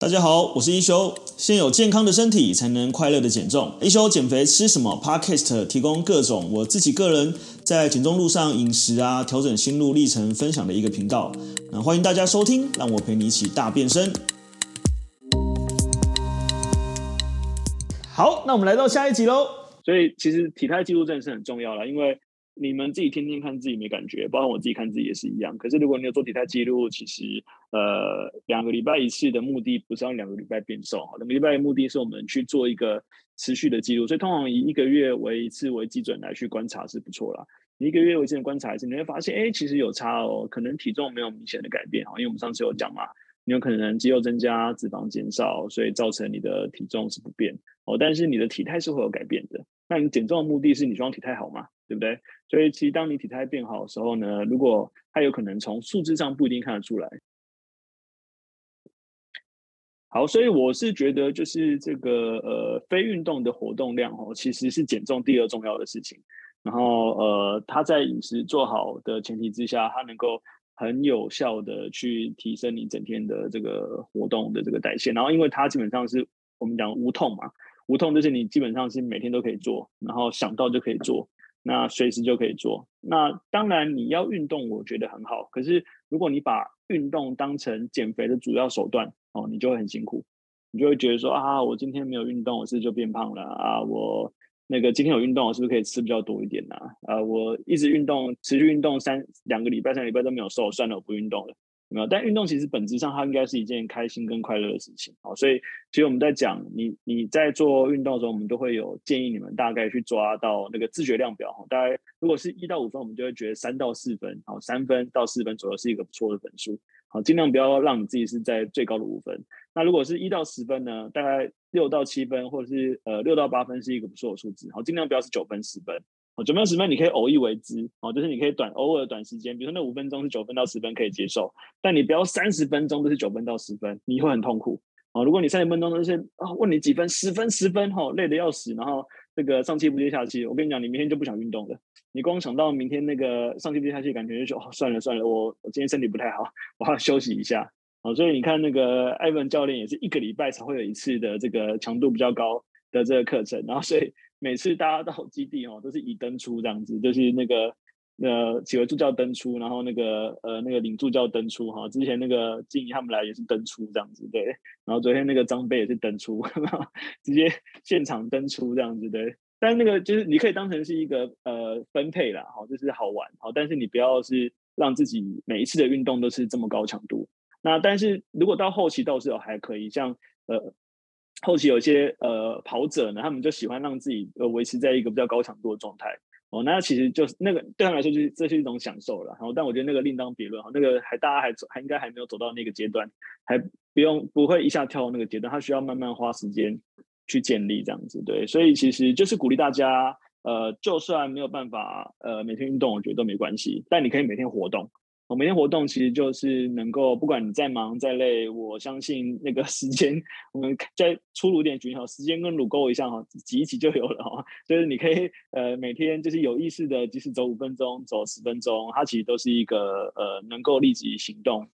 大家好，我是一休。先有健康的身体，才能快乐的减重。一休减肥吃什么？Podcast 提供各种我自己个人在减重路上饮食啊，调整心路历程分享的一个频道。那欢迎大家收听，让我陪你一起大变身。好，那我们来到下一集喽。所以其实体态记录真的是很重要了，因为。你们自己天天看自己没感觉，包括我自己看自己也是一样。可是如果你有做体态记录，其实呃两个礼拜一次的目的不是让两个礼拜变瘦，两个礼拜的目的是我们去做一个持续的记录。所以通常以一个月为一次为基准来去观察是不错啦。你一个月为一次观察一次，你会发现哎其实有差哦，可能体重没有明显的改变哈，因为我们上次有讲嘛，你有可能肌肉增加、脂肪减少，所以造成你的体重是不变哦，但是你的体态是会有改变的。那你减重的目的是你希望体态好嘛，对不对？所以其实当你体态变好的时候呢，如果它有可能从数字上不一定看得出来。好，所以我是觉得就是这个呃非运动的活动量哦，其实是减重第二重要的事情。然后呃，它在饮食做好的前提之下，它能够很有效的去提升你整天的这个活动的这个代谢。然后因为它基本上是我们讲无痛嘛。无痛就是你基本上是每天都可以做，然后想到就可以做，那随时就可以做。那当然你要运动，我觉得很好。可是如果你把运动当成减肥的主要手段哦，你就会很辛苦，你就会觉得说啊，我今天没有运动，我是不是就变胖了啊？我那个今天有运动，我是不是可以吃比较多一点呢？啊，啊，我一直运动，持续运动三两个礼拜、三个礼拜都没有瘦，算了，我不运动了。没有，但运动其实本质上它应该是一件开心跟快乐的事情，好，所以其实我们在讲你你在做运动的时候，我们都会有建议你们大概去抓到那个自觉量表，大概如果是一到五分，我们就会觉得三到四分，好，三分到四分左右是一个不错的分数，好，尽量不要让你自己是在最高的五分。那如果是一到十分呢，大概六到七分或者是呃六到八分是一个不错的数字，好，尽量不要是九分十分。九分十分你可以偶一为之哦，就是你可以短偶尔短时间，比如说那五分钟是九分到十分可以接受，但你不要三十分钟都是九分到十分，你会很痛苦哦。如果你三十分钟都是啊，问你几分，十分十分哈，累得要死，然后这个上气不接下气，我跟你讲，你明天就不想运动了。你光想到明天那个上气不接下气，感觉就说哦，算了算了，我我今天身体不太好，我要休息一下哦。所以你看那个艾文教练也是一个礼拜才会有一次的这个强度比较高的这个课程，然后所以。每次大家到基地哦，都是以登出这样子，就是那个呃企鹅助教登出，然后那个呃那个领助教登出哈。之前那个静怡他们来也是登出这样子，对。然后昨天那个张贝也是登出，直接现场登出这样子，对。但那个就是你可以当成是一个呃分配啦，好，就是好玩好，但是你不要是让自己每一次的运动都是这么高强度。那但是如果到后期倒是有还可以，像呃。后期有些呃跑者呢，他们就喜欢让自己呃维持在一个比较高强度的状态哦，那其实就是那个对他们来说就是这是一种享受了。然后但我觉得那个另当别论哈，那个还大家还还应该还没有走到那个阶段，还不用不会一下跳到那个阶段，他需要慢慢花时间去建立这样子。对，所以其实就是鼓励大家呃，就算没有办法呃每天运动，我觉得都没关系，但你可以每天活动。我每天活动其实就是能够，不管你再忙再累，我相信那个 时间，我们再粗鲁点举好，时间跟乳沟一下哈，挤一挤就有了哈。就是你可以呃每天就是有意识的，即使走五分钟、走十分钟，它其实都是一个呃能够立即行动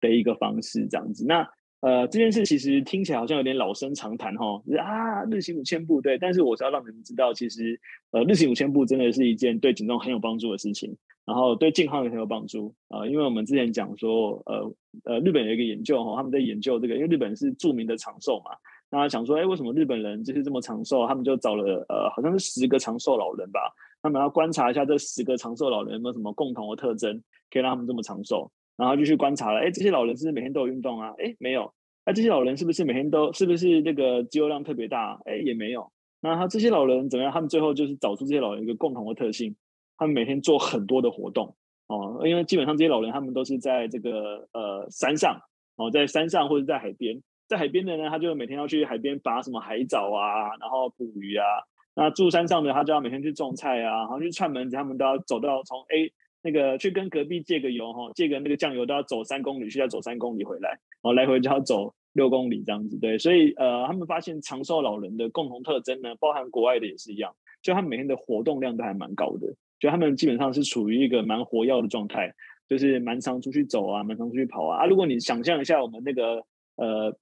的一个方式这样子。那呃这件事其实听起来好像有点老生常谈哈，啊日行五千步对，但是我是要让你们知道，其实呃日行五千步真的是一件对减重很有帮助的事情。然后对健康也很有帮助、呃，因为我们之前讲说，呃呃，日本有一个研究哈，他们在研究这个，因为日本是著名的长寿嘛，那他想说，哎，为什么日本人就是这么长寿？他们就找了呃，好像是十个长寿老人吧，他们要观察一下这十个长寿老人有没有什么共同的特征，可以让他们这么长寿。然后就去观察了，哎，这些老人是不是每天都有运动啊？哎，没有。那这些老人是不是每天都是不是那个肌肉量特别大？哎，也没有。那他这些老人怎么样？他们最后就是找出这些老人一个共同的特性。他们每天做很多的活动哦，因为基本上这些老人他们都是在这个呃山上哦，在山上或者在海边，在海边的呢，他就每天要去海边拔什么海藻啊，然后捕鱼啊。那住山上的他就要每天去种菜啊，然后去串门子，他们都要走到从 A 那个去跟隔壁借个油哈，借个那个酱油都要走三公里，需要走三公里回来，然后来回就要走六公里这样子。对，所以呃，他们发现长寿老人的共同特征呢，包含国外的也是一样，就他们每天的活动量都还蛮高的。就他们基本上是处于一个蛮活跃的状态，就是蛮常出去走啊，蛮常出去跑啊。啊，如果你想象一下我们那个呃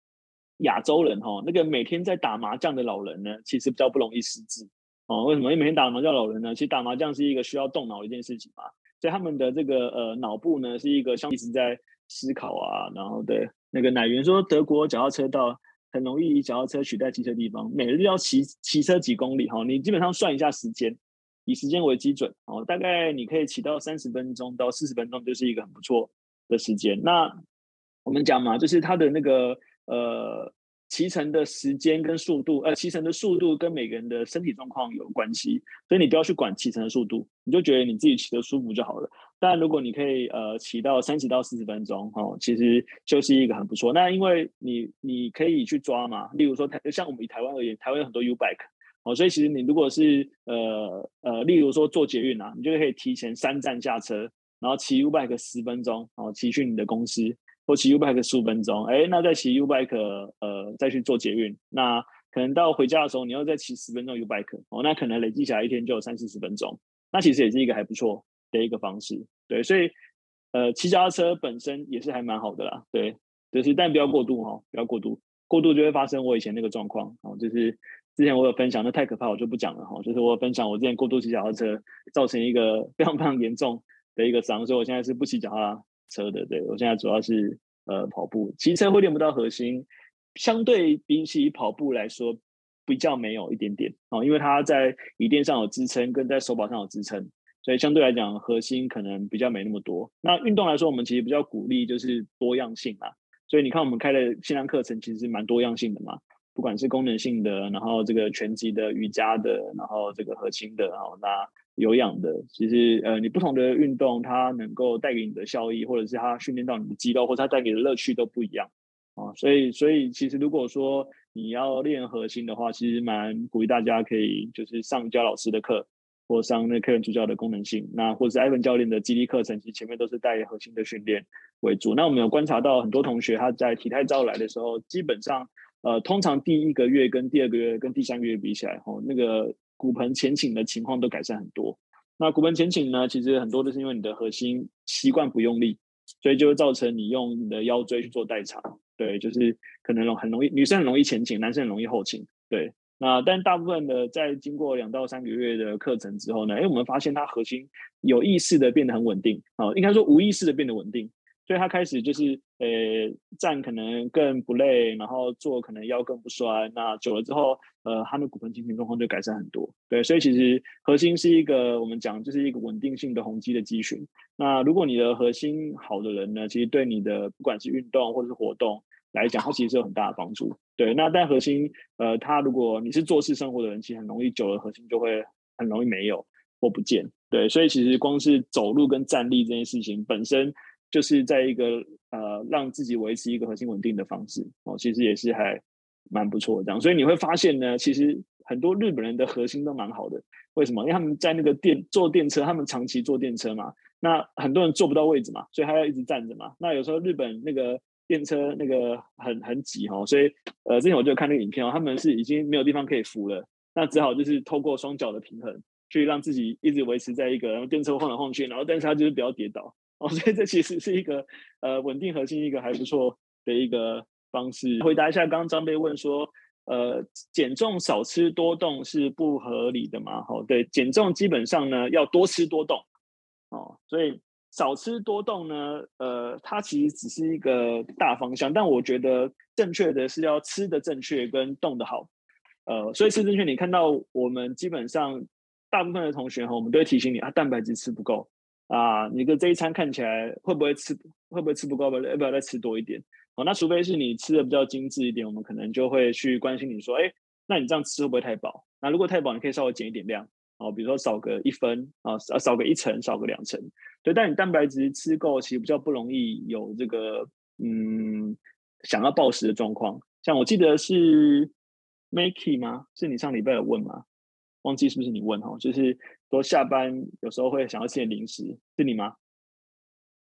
亚洲人哈，那个每天在打麻将的老人呢，其实比较不容易失智哦。为什么？因为每天打麻将老人呢，其实打麻将是一个需要动脑的一件事情嘛，所以他们的这个呃脑部呢，是一个像一直在思考啊。然后对那个奶源说，德国脚踏车道很容易以脚踏车取代汽车地方，每日要骑骑车几公里哈，你基本上算一下时间，以时间为基准哦，大概你可以骑到三十分钟到四十分钟，就是一个很不错的时间。那我们讲嘛，就是它的那个呃骑乘的时间跟速度，呃骑乘的速度跟每个人的身体状况有关系，所以你不要去管骑乘的速度，你就觉得你自己骑得舒服就好了。当然，如果你可以呃骑到三十到四十分钟，哦，其实就是一个很不错。那因为你你可以去抓嘛，例如说台像我们以台湾而言，台湾有很多 U bike，哦，所以其实你如果是呃呃，例如说坐捷运啊，你就可以提前三站下车，然后骑 U bike 十分钟，哦，骑去你的公司。或骑 U bike 十五分钟，哎，那再骑 U bike，呃，再去做捷运，那可能到回家的时候，你要再骑十分钟 U bike，哦，那可能累计起来一天就有三四十分钟，那其实也是一个还不错的一个方式，对，所以，呃，骑脚踏车本身也是还蛮好的啦，对，就是但不要过度哈、不要过度，过度就会发生我以前那个状况，哦，就是之前我有分享，那太可怕，我就不讲了哈、就是我有分享我之前过度骑脚踏车造成一个非常非常严重的一个伤，所以我现在是不骑脚踏车的，对，我现在主要是呃跑步，骑车会练不到核心，相对比起跑步来说比较没有一点点哦，因为它在椅垫上有支撑，跟在手把上有支撑，所以相对来讲核心可能比较没那么多。那运动来说，我们其实比较鼓励就是多样性啊，所以你看我们开的线上课程其实是蛮多样性的嘛，不管是功能性的，然后这个拳击的、瑜伽的，然后这个核心的，然后那。有氧的，其实呃，你不同的运动，它能够带给你的效益，或者是它训练到你的肌肉，或者它带给的乐趣都不一样啊。所以，所以其实如果说你要练核心的话，其实蛮鼓励大家可以就是上焦老师的课，或上那个客人助教的功能性，那或者是艾文教练的肌力课程，其实前面都是带核心的训练为主。那我们有观察到很多同学他在体态照来的时候，基本上呃，通常第一个月跟第二个月跟第三个月比起来，哦，那个。骨盆前倾的情况都改善很多。那骨盆前倾呢，其实很多都是因为你的核心习惯不用力，所以就会造成你用你的腰椎去做代偿。对，就是可能很容易，女生很容易前倾，男生很容易后倾。对，那但大部分的在经过两到三个月的课程之后呢，哎，我们发现它核心有意识的变得很稳定啊，应该说无意识的变得稳定。所以他开始就是，呃，站可能更不累，然后坐可能腰更不酸。那久了之后，呃，他的骨盆前倾状况就改善很多。对，所以其实核心是一个我们讲就是一个稳定性的宏肌的肌群。那如果你的核心好的人呢，其实对你的不管是运动或者是活动来讲，它其实是有很大的帮助。对，那但核心，呃，他如果你是坐式生活的人，其实很容易久了核心就会很容易没有或不见。对，所以其实光是走路跟站立这件事情本身。就是在一个呃，让自己维持一个核心稳定的方式哦，其实也是还蛮不错的这样。所以你会发现呢，其实很多日本人的核心都蛮好的。为什么？因为他们在那个电坐电车，他们长期坐电车嘛，那很多人坐不到位置嘛，所以他要一直站着嘛。那有时候日本那个电车那个很很挤哦，所以呃，之前我就看那个影片哦，他们是已经没有地方可以扶了，那只好就是透过双脚的平衡，去让自己一直维持在一个，然后电车晃来晃去，然后但是他就是不要跌倒。哦，所以这其实是一个呃稳定核心一个还不错的一个方式。回答一下，刚刚张贝问说，呃，减重少吃多动是不合理的吗？好，对，减重基本上呢要多吃多动，哦，所以少吃多动呢，呃，它其实只是一个大方向，但我觉得正确的是要吃的正确跟动的好，呃，所以吃正确，你看到我们基本上大部分的同学哈，我们都会提醒你啊，蛋白质吃不够。啊，你的这一餐看起来会不会吃会不会吃不够？要不要再吃多一点？哦，那除非是你吃的比较精致一点，我们可能就会去关心你说，哎，那你这样吃会不会太饱？那如果太饱，你可以稍微减一点量，哦，比如说少个一分啊，少少个一层，少个两层，对。但你蛋白质吃够，其实比较不容易有这个嗯想要暴食的状况。像我记得是 Makey 吗？是你上礼拜有问吗？忘记是不是你问哦？就是。说下班有时候会想要吃点零食，是你吗？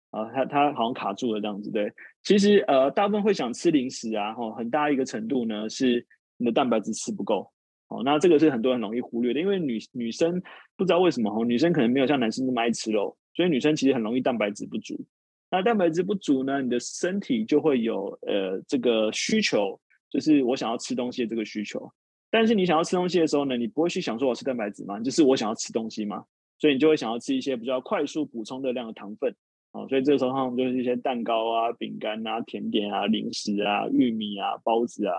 啊，他他好像卡住了这样子，对。其实呃，大部分会想吃零食啊，哈，很大一个程度呢是你的蛋白质吃不够，哦，那这个是很多人容易忽略的，因为女女生不知道为什么哈，女生可能没有像男生那么爱吃肉，所以女生其实很容易蛋白质不足。那蛋白质不足呢，你的身体就会有呃这个需求，就是我想要吃东西的这个需求。但是你想要吃东西的时候呢，你不会去想说我吃蛋白质吗？就是我想要吃东西吗？所以你就会想要吃一些比较快速补充热量的糖分啊。所以这个时候他们就是一些蛋糕啊、饼干啊、甜点啊、零食啊、玉米啊、包子啊、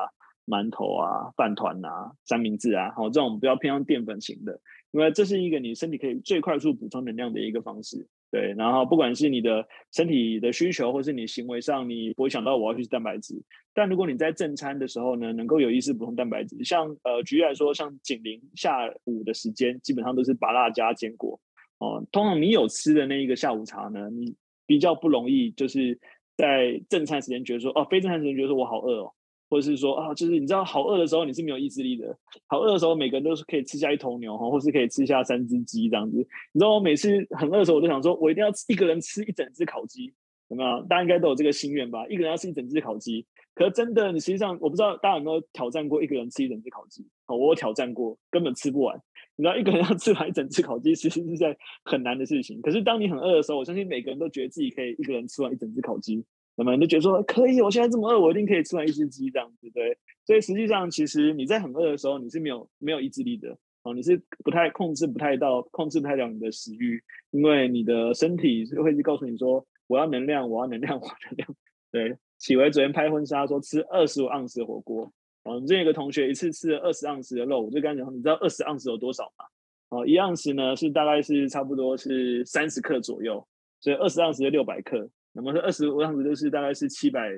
馒头啊、饭团啊、三明治啊，好，这种比较偏向淀粉型的，因为这是一个你身体可以最快速补充能量的一个方式。对，然后不管是你的身体的需求，或是你行为上，你不会想到我要去吃蛋白质。但如果你在正餐的时候呢，能够有意识补充蛋白质，像呃，举例来说，像警铃下午的时间，基本上都是芭乐加坚果哦。通常你有吃的那一个下午茶呢，你比较不容易就是在正餐时间觉得说，哦，非正餐时间觉得说我好饿哦。或者是说啊，就是你知道，好饿的时候你是没有意志力的。好饿的时候，每个人都是可以吃下一头牛哈，或是可以吃下三只鸡这样子。你知道，我每次很饿的时候，我都想说，我一定要一个人吃一整只烤鸡，有没有？大家应该都有这个心愿吧？一个人要吃一整只烤鸡。可是真的，你实际上我不知道大家有没有挑战过一个人吃一整只烤鸡？哦，我有挑战过，根本吃不完。你知道，一个人要吃完一整只烤鸡，其实是在很难的事情。可是当你很饿的时候，我相信每个人都觉得自己可以一个人吃完一整只烤鸡。那么你就觉得说可以，我现在这么饿，我一定可以吃完一只鸡这样子，对。所以实际上，其实你在很饿的时候，你是没有没有意志力的哦，你是不太控制不太到，控制不太了你的食欲，因为你的身体会去告诉你说，我要能量，我要能量，我要能量。对，启维昨天拍婚纱说吃二十五盎司的火锅，哦，我们这有个同学一次吃了二十盎司的肉，我就跟他讲，你知道二十盎司有多少吗？哦，一盎司呢是大概是差不多是三十克左右，所以二十盎司就六百克。那么说二十五盎司就是大概是七百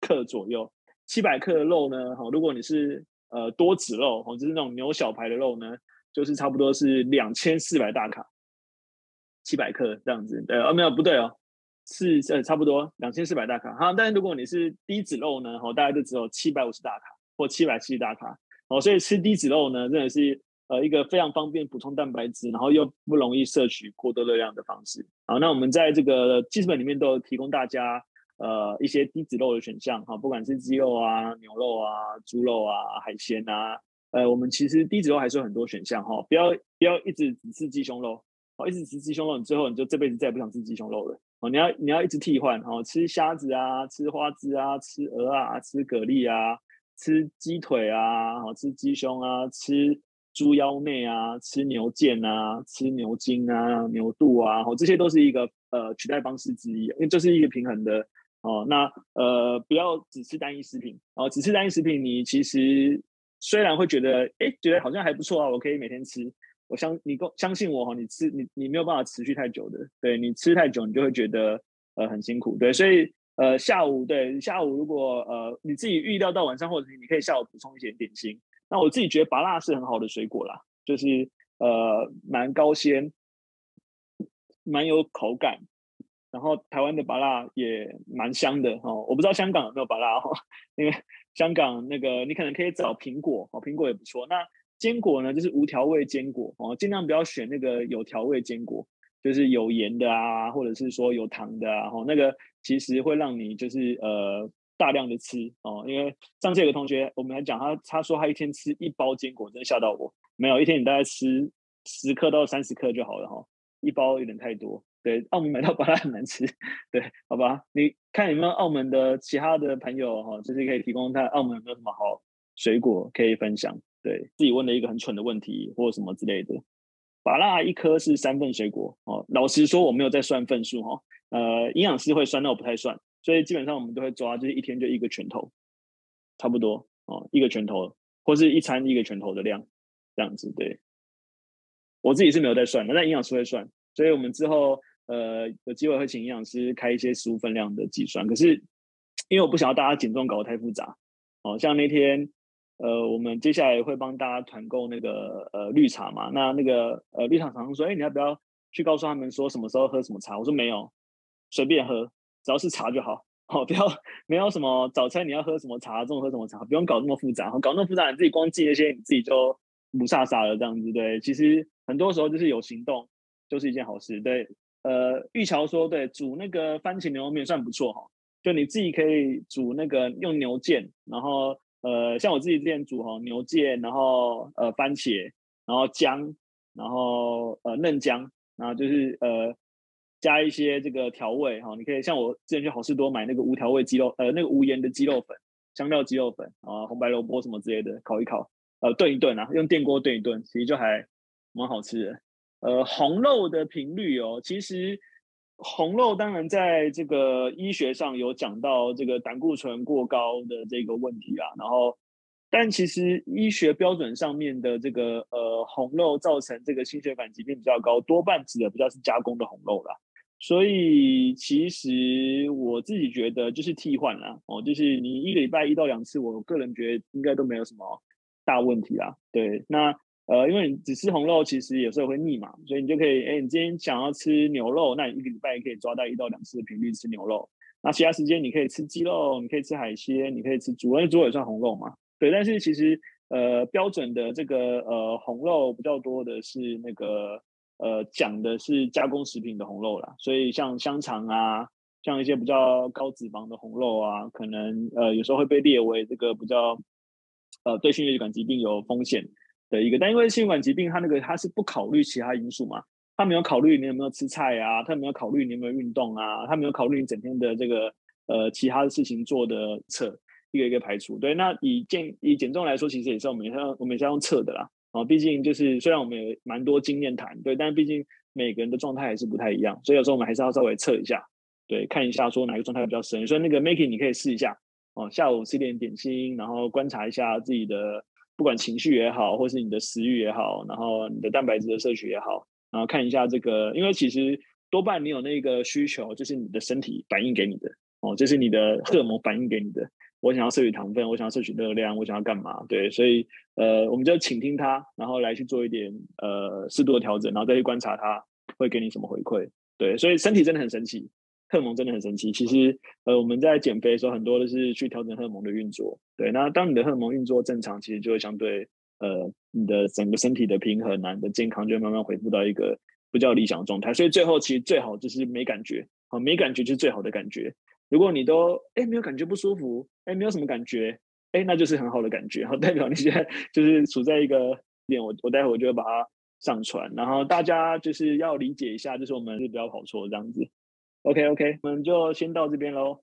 克左右，七百克的肉呢，好，如果你是呃多脂肉，哦，就是那种牛小排的肉呢，就是差不多是两千四百大卡，七百克这样子，对，哦，没有不对哦，是呃差不多两千四百大卡，哈，但是如果你是低脂肉呢，好，大概就只有七百五十大卡或七百七十大卡，哦，所以吃低脂肉呢，真的是。呃，一个非常方便补充蛋白质，然后又不容易摄取过多热量的方式。好，那我们在这个记事本里面都有提供大家呃一些低脂肉的选项，哈，不管是鸡肉啊、牛肉啊、猪肉啊、海鲜啊，呃，我们其实低脂肉还是有很多选项哈，不要不要一直只吃鸡胸肉，哦，一直吃鸡胸肉，你最后你就这辈子再也不想吃鸡胸肉了。哦，你要你要一直替换，哈，吃虾子啊，吃花枝啊，吃鹅啊，吃蛤蜊啊，吃鸡腿啊，好，吃鸡胸啊，吃。猪腰内啊，吃牛腱啊，吃牛筋啊，牛肚啊，哦，这些都是一个呃取代方式之一，因为这是一个平衡的哦。那呃，不要只吃单一食品哦，只吃单一食品，你其实虽然会觉得哎，觉得好像还不错啊，我可以每天吃。我相你够相信我哈，你吃你你没有办法持续太久的，对，你吃太久，你就会觉得呃很辛苦，对，所以呃下午对下午如果呃你自己预料到晚上，或者你可以下午补充一些点心。那我自己觉得芭乐是很好的水果啦，就是呃蛮高鲜，蛮有口感，然后台湾的芭乐也蛮香的哦。我不知道香港有没有芭乐哦，因为香港那个你可能可以找苹果哦，苹果也不错。那坚果呢，就是无调味坚果哦，尽量不要选那个有调味坚果，就是有盐的啊，或者是说有糖的啊，哦，那个其实会让你就是呃。大量的吃哦，因为上次有个同学，我们来讲他，他说他一天吃一包坚果，真的吓到我。没有，一天你大概吃十克到三十克就好了哈、哦，一包有点太多。对，澳门买到 巴拉很难吃，对，好吧？你看有没有澳门的其他的朋友哈、哦，就是可以提供他澳门有没有什么好水果可以分享？对，自己问了一个很蠢的问题或什么之类的。芭乐一颗是三份水果哦，老实说我没有在算份数哈、哦，呃，营养师会算，那我不太算。所以基本上我们都会抓，就是一天就一个拳头，差不多哦，一个拳头，或是一餐一个拳头的量，这样子。对，我自己是没有在算的，但营养师会算。所以我们之后呃有机会会请营养师开一些食物分量的计算。可是因为我不想要大家减重搞得太复杂，哦，像那天呃我们接下来会帮大家团购那个呃绿茶嘛，那那个呃绿茶厂商说，哎，你要不要去告诉他们说什么时候喝什么茶？我说没有，随便喝。只要是茶就好，好，不要没有什么早餐你要喝什么茶，中午喝什么茶，不用搞那么复杂，搞那么复杂你自己光记那些，你自己就雾煞煞了这样子。对，其实很多时候就是有行动就是一件好事。对，呃，玉桥说对，煮那个番茄牛肉面算不错哈，就你自己可以煮那个用牛腱，然后呃，像我自己之前煮哈牛腱，然后呃番茄，然后姜，然后呃嫩姜，然后就是呃。加一些这个调味哈，你可以像我之前去好市多买那个无调味鸡肉，呃，那个无盐的鸡肉粉，香料鸡肉粉啊、红白萝卜什么之类的烤一烤，呃，炖一炖啊，用电锅炖一炖，其实就还蛮好吃的。呃，红肉的频率哦，其实红肉当然在这个医学上有讲到这个胆固醇过高的这个问题啊，然后，但其实医学标准上面的这个呃红肉造成这个心血管疾病比较高，多半指的比较是加工的红肉啦。所以其实我自己觉得就是替换啦，哦，就是你一个礼拜一到两次，我个人觉得应该都没有什么大问题啦。对，那。呃，因为你只吃红肉，其实有时候会腻嘛，所以你就可以，哎，你今天想要吃牛肉，那你一个礼拜可以抓到一到两次的频率吃牛肉。那其他时间你可以吃鸡肉，你可以吃海鲜，你可以吃猪，因为猪也算红肉嘛。对，但是其实呃标准的这个呃红肉比较多的是那个呃讲的是加工食品的红肉啦，所以像香肠啊，像一些比较高脂肪的红肉啊，可能呃有时候会被列为这个比较呃对心血管疾病有风险的一个，但因为心血管疾病，它那个它是不考虑其他因素嘛，它没有考虑你有没有吃菜啊，它没有考虑你有没有运动啊，它没有考虑你整天的这个呃其他的事情做的测，一个一个排除。对，那以减以减重来说，其实也是我们要我们也是用测的啦。啊，毕竟就是虽然我们有蛮多经验谈，对，但毕竟每个人的状态还是不太一样，所以有时候我们还是要稍微测一下，对，看一下说哪个状态比较深。所以那个 Maggie 你可以试一下哦，下午吃点点心，然后观察一下自己的。不管情绪也好，或是你的食欲也好，然后你的蛋白质的摄取也好，然后看一下这个，因为其实多半你有那个需求，就是你的身体反映给你的哦，就是你的荷尔蒙反映给你的。我想要摄取糖分，我想要摄取热量，我想要干嘛？对，所以呃，我们就倾听它，然后来去做一点呃适度的调整，然后再去观察它会给你什么回馈。对，所以身体真的很神奇。荷尔蒙真的很神奇。其实，呃，我们在减肥的时候，很多都是去调整荷尔蒙的运作。对，那当你的荷尔蒙运作正常，其实就会相对，呃，你的整个身体的平衡啊，你的健康就会慢慢恢复到一个比较理想的状态。所以最后，其实最好就是没感觉，好，没感觉就是最好的感觉。如果你都哎没有感觉不舒服，哎没有什么感觉，哎那就是很好的感觉，好，代表你现在 就是处在一个点。我我待会我就会把它上传，然后大家就是要理解一下，就是我们是不要跑错这样子。OK OK，我们就先到这边喽。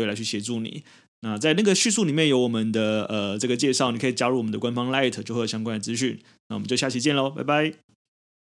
会。来去协助你。那在那个叙述里面有我们的呃这个介绍，你可以加入我们的官方 Light，就会有相关的资讯。那我们就下期见喽，拜拜。